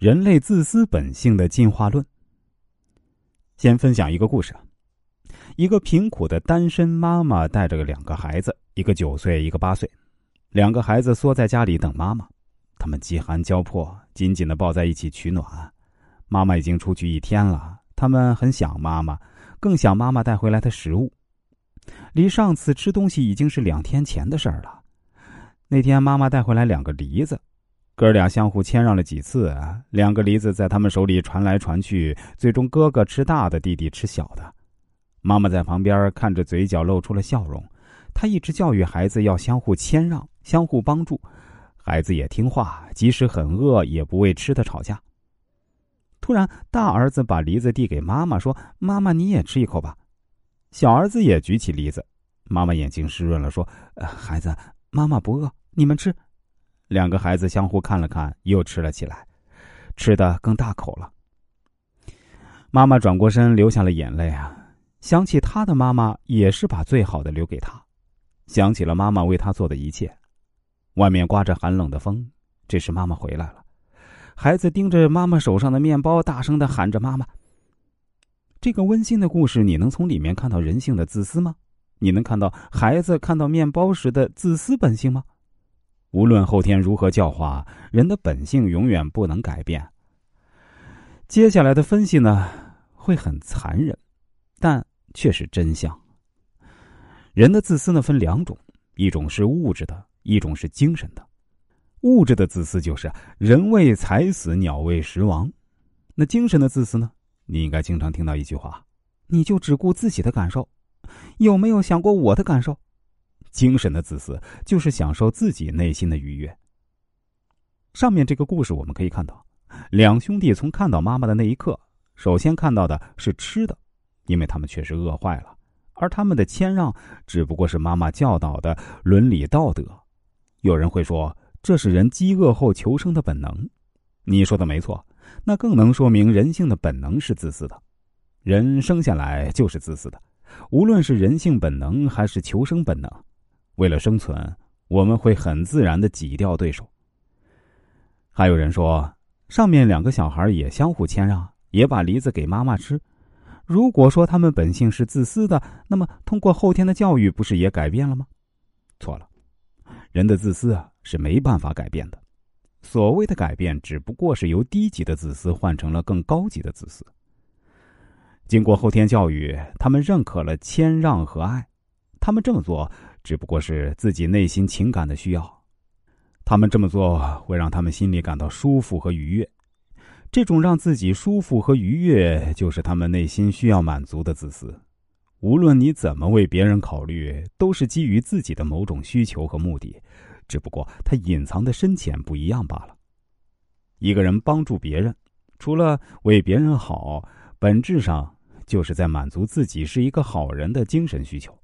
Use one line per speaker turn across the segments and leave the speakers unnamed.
人类自私本性的进化论。先分享一个故事。一个贫苦的单身妈妈带着两个孩子，一个九岁，一个八岁。两个孩子缩在家里等妈妈，他们饥寒交迫，紧紧的抱在一起取暖。妈妈已经出去一天了，他们很想妈妈，更想妈妈带回来的食物。离上次吃东西已经是两天前的事儿了。那天妈妈带回来两个梨子。哥俩相互谦让了几次，两个梨子在他们手里传来传去，最终哥哥吃大的，弟弟吃小的。妈妈在旁边看着，嘴角露出了笑容。她一直教育孩子要相互谦让、相互帮助，孩子也听话，即使很饿也不为吃的吵架。突然，大儿子把梨子递给妈妈，说：“妈妈，你也吃一口吧。”小儿子也举起梨子，妈妈眼睛湿润了，说：“孩子，妈妈不饿，你们吃。”两个孩子相互看了看，又吃了起来，吃的更大口了。妈妈转过身，流下了眼泪啊！想起他的妈妈也是把最好的留给他，想起了妈妈为他做的一切。外面刮着寒冷的风，这时妈妈回来了。孩子盯着妈妈手上的面包，大声的喊着：“妈妈！”这个温馨的故事，你能从里面看到人性的自私吗？你能看到孩子看到面包时的自私本性吗？无论后天如何教化，人的本性永远不能改变。接下来的分析呢，会很残忍，但却是真相。人的自私呢分两种，一种是物质的，一种是精神的。物质的自私就是人为财死，鸟为食亡。那精神的自私呢？你应该经常听到一句话：你就只顾自己的感受，有没有想过我的感受？精神的自私就是享受自己内心的愉悦。上面这个故事我们可以看到，两兄弟从看到妈妈的那一刻，首先看到的是吃的，因为他们确实饿坏了，而他们的谦让只不过是妈妈教导的伦理道德。有人会说，这是人饥饿后求生的本能。你说的没错，那更能说明人性的本能是自私的。人生下来就是自私的，无论是人性本能还是求生本能。为了生存，我们会很自然的挤掉对手。还有人说，上面两个小孩也相互谦让，也把梨子给妈妈吃。如果说他们本性是自私的，那么通过后天的教育，不是也改变了吗？错了，人的自私啊是没办法改变的。所谓的改变，只不过是由低级的自私换成了更高级的自私。经过后天教育，他们认可了谦让和爱，他们这么做。只不过是自己内心情感的需要，他们这么做会让他们心里感到舒服和愉悦。这种让自己舒服和愉悦，就是他们内心需要满足的自私。无论你怎么为别人考虑，都是基于自己的某种需求和目的，只不过它隐藏的深浅不一样罢了。一个人帮助别人，除了为别人好，本质上就是在满足自己是一个好人的精神需求。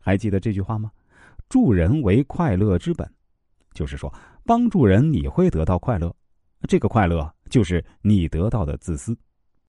还记得这句话吗？助人为快乐之本，就是说，帮助人你会得到快乐，这个快乐就是你得到的自私。